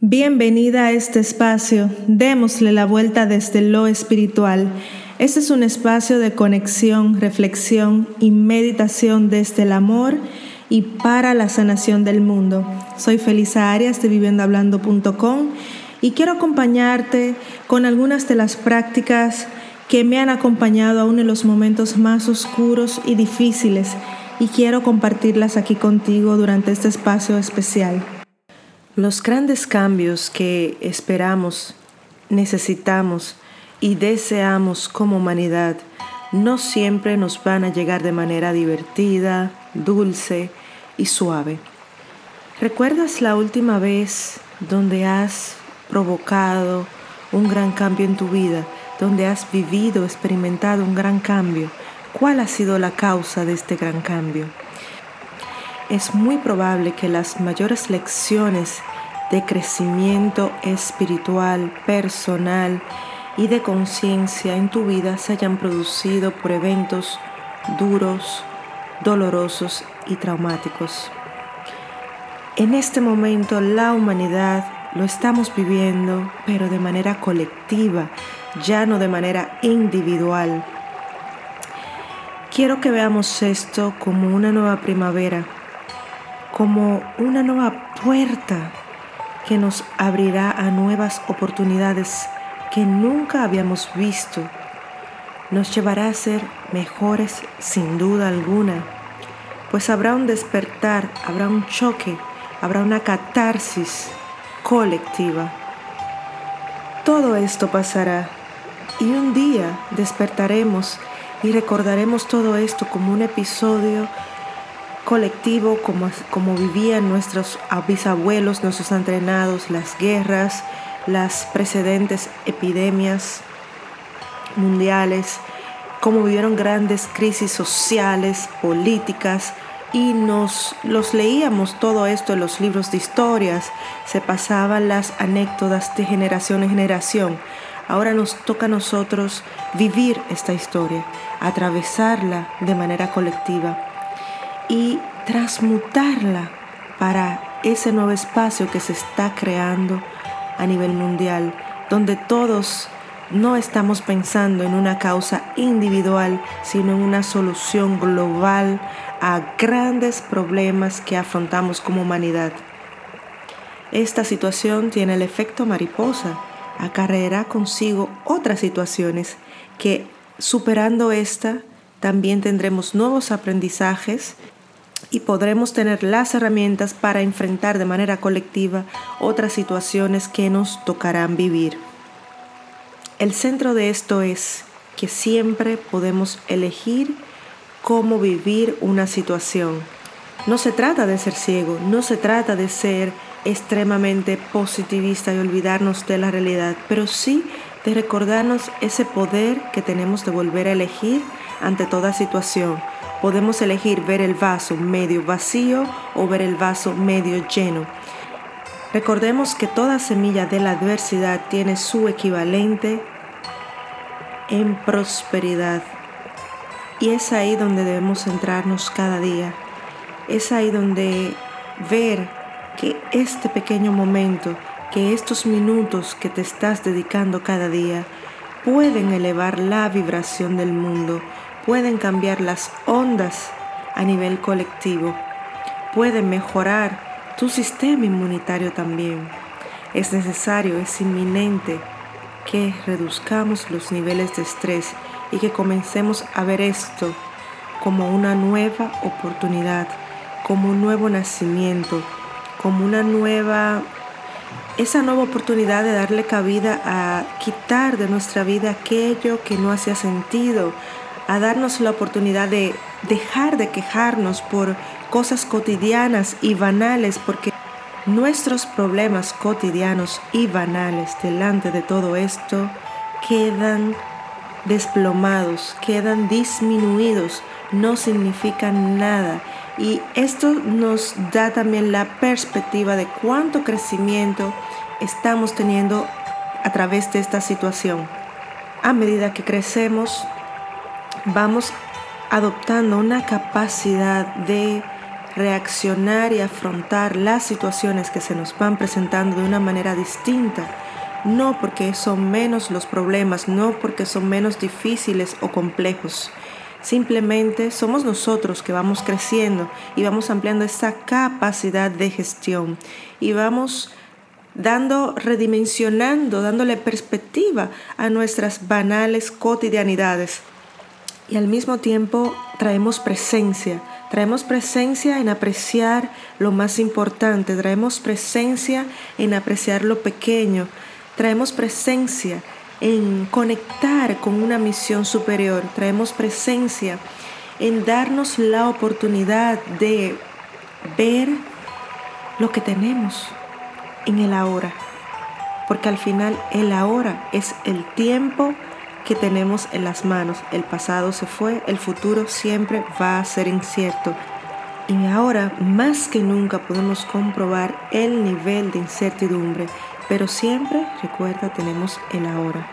Bienvenida a este espacio. Démosle la vuelta desde lo espiritual. Este es un espacio de conexión, reflexión y meditación desde el amor y para la sanación del mundo. Soy Felisa Arias de viviendohablando.com y quiero acompañarte con algunas de las prácticas que me han acompañado aún en los momentos más oscuros y difíciles y quiero compartirlas aquí contigo durante este espacio especial. Los grandes cambios que esperamos, necesitamos y deseamos como humanidad no siempre nos van a llegar de manera divertida, dulce y suave. ¿Recuerdas la última vez donde has provocado un gran cambio en tu vida, donde has vivido, experimentado un gran cambio? ¿Cuál ha sido la causa de este gran cambio? Es muy probable que las mayores lecciones de crecimiento espiritual, personal y de conciencia en tu vida se hayan producido por eventos duros, dolorosos y traumáticos. En este momento la humanidad lo estamos viviendo, pero de manera colectiva, ya no de manera individual. Quiero que veamos esto como una nueva primavera como una nueva puerta que nos abrirá a nuevas oportunidades que nunca habíamos visto. Nos llevará a ser mejores sin duda alguna, pues habrá un despertar, habrá un choque, habrá una catarsis colectiva. Todo esto pasará y un día despertaremos y recordaremos todo esto como un episodio colectivo como, como vivían nuestros bisabuelos, nuestros entrenados, las guerras, las precedentes epidemias mundiales, cómo vivieron grandes crisis sociales, políticas, y nos los leíamos todo esto en los libros de historias, se pasaban las anécdotas de generación en generación. Ahora nos toca a nosotros vivir esta historia, atravesarla de manera colectiva y transmutarla para ese nuevo espacio que se está creando a nivel mundial, donde todos no estamos pensando en una causa individual, sino en una solución global a grandes problemas que afrontamos como humanidad. Esta situación tiene el efecto mariposa, acarreará consigo otras situaciones que superando esta también tendremos nuevos aprendizajes y podremos tener las herramientas para enfrentar de manera colectiva otras situaciones que nos tocarán vivir. El centro de esto es que siempre podemos elegir cómo vivir una situación. No se trata de ser ciego, no se trata de ser extremadamente positivista y olvidarnos de la realidad, pero sí de recordarnos ese poder que tenemos de volver a elegir ante toda situación Podemos elegir ver el vaso medio vacío o ver el vaso medio lleno. Recordemos que toda semilla de la adversidad tiene su equivalente en prosperidad. Y es ahí donde debemos centrarnos cada día. Es ahí donde ver que este pequeño momento, que estos minutos que te estás dedicando cada día, pueden elevar la vibración del mundo, pueden cambiar las ondas a nivel colectivo, pueden mejorar tu sistema inmunitario también. Es necesario, es inminente que reduzcamos los niveles de estrés y que comencemos a ver esto como una nueva oportunidad, como un nuevo nacimiento, como una nueva, esa nueva oportunidad de darle cabida a quitar de nuestra vida aquello que no hacía sentido, a darnos la oportunidad de dejar de quejarnos por cosas cotidianas y banales, porque nuestros problemas cotidianos y banales delante de todo esto quedan desplomados, quedan disminuidos, no significan nada. Y esto nos da también la perspectiva de cuánto crecimiento estamos teniendo a través de esta situación. A medida que crecemos, vamos adoptando una capacidad de reaccionar y afrontar las situaciones que se nos van presentando de una manera distinta. No porque son menos los problemas, no porque son menos difíciles o complejos. Simplemente somos nosotros que vamos creciendo y vamos ampliando esa capacidad de gestión y vamos dando, redimensionando, dándole perspectiva a nuestras banales cotidianidades. Y al mismo tiempo traemos presencia, traemos presencia en apreciar lo más importante, traemos presencia en apreciar lo pequeño, traemos presencia en conectar con una misión superior, traemos presencia en darnos la oportunidad de ver lo que tenemos, en el ahora, porque al final el ahora es el tiempo que tenemos en las manos. El pasado se fue, el futuro siempre va a ser incierto. Y ahora más que nunca podemos comprobar el nivel de incertidumbre, pero siempre, recuerda, tenemos el ahora.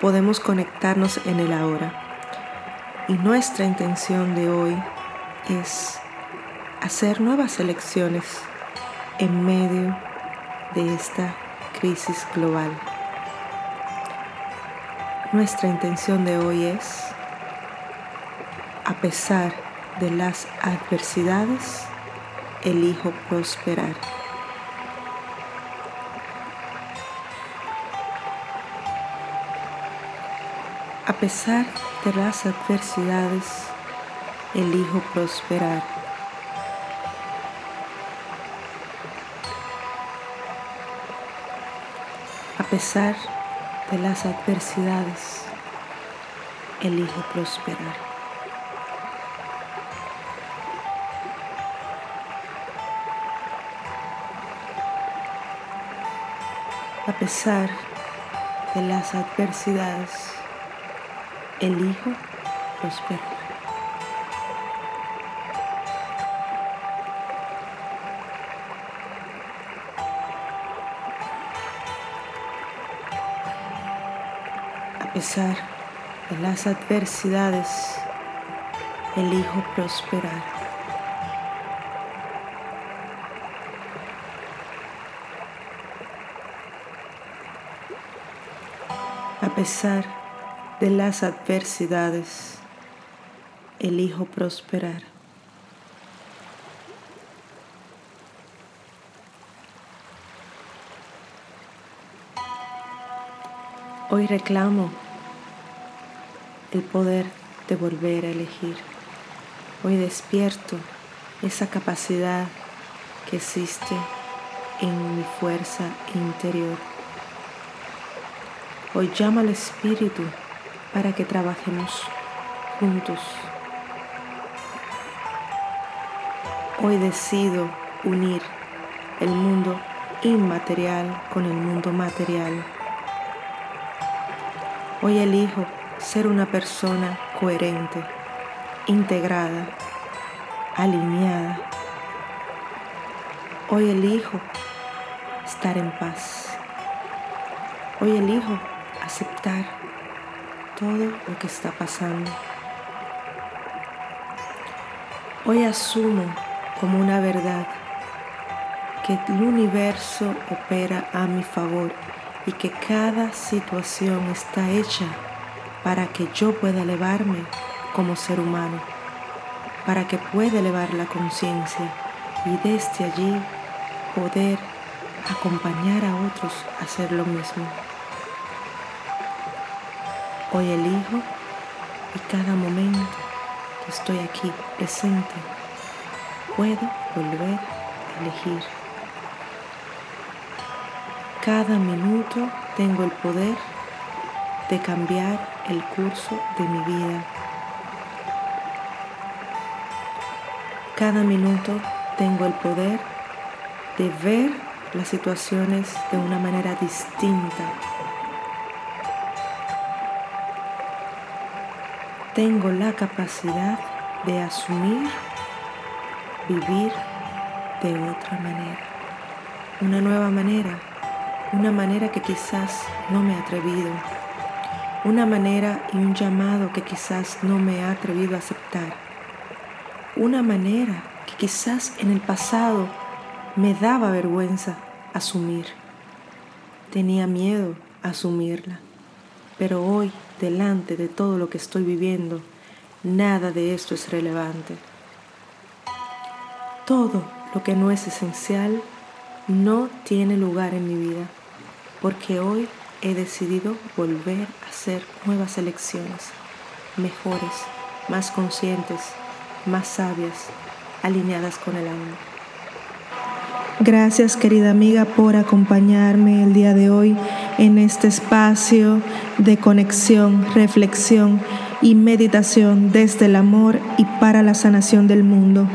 Podemos conectarnos en el ahora. Y nuestra intención de hoy es hacer nuevas elecciones en medio de esta crisis global. Nuestra intención de hoy es, a pesar de las adversidades, elijo prosperar. A pesar de las adversidades, elijo prosperar. A pesar de las adversidades, elijo prosperar. A pesar de las adversidades, elijo prosperar. Pesar de las adversidades, elijo prosperar. A pesar de las adversidades, elijo prosperar. Hoy reclamo el poder de volver a elegir. Hoy despierto esa capacidad que existe en mi fuerza interior. Hoy llamo al Espíritu para que trabajemos juntos. Hoy decido unir el mundo inmaterial con el mundo material Hoy elijo ser una persona coherente, integrada, alineada. Hoy elijo estar en paz. Hoy elijo aceptar todo lo que está pasando. Hoy asumo como una verdad que el universo opera a mi favor y que cada situación está hecha para que yo pueda elevarme como ser humano, para que pueda elevar la conciencia y desde allí poder acompañar a otros a hacer lo mismo. Hoy elijo y cada momento que estoy aquí presente puedo volver a elegir. Cada minuto tengo el poder de cambiar el curso de mi vida. Cada minuto tengo el poder de ver las situaciones de una manera distinta. Tengo la capacidad de asumir, vivir de otra manera, una nueva manera una manera que quizás no me he atrevido, una manera y un llamado que quizás no me he atrevido a aceptar, una manera que quizás en el pasado me daba vergüenza asumir. Tenía miedo a asumirla, pero hoy, delante de todo lo que estoy viviendo, nada de esto es relevante. Todo lo que no es esencial no tiene lugar en mi vida, porque hoy he decidido volver a hacer nuevas elecciones, mejores, más conscientes, más sabias, alineadas con el alma. Gracias querida amiga por acompañarme el día de hoy en este espacio de conexión, reflexión y meditación desde el amor y para la sanación del mundo.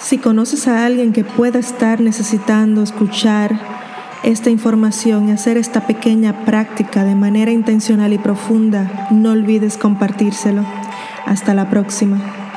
Si conoces a alguien que pueda estar necesitando escuchar esta información y hacer esta pequeña práctica de manera intencional y profunda, no olvides compartírselo. Hasta la próxima.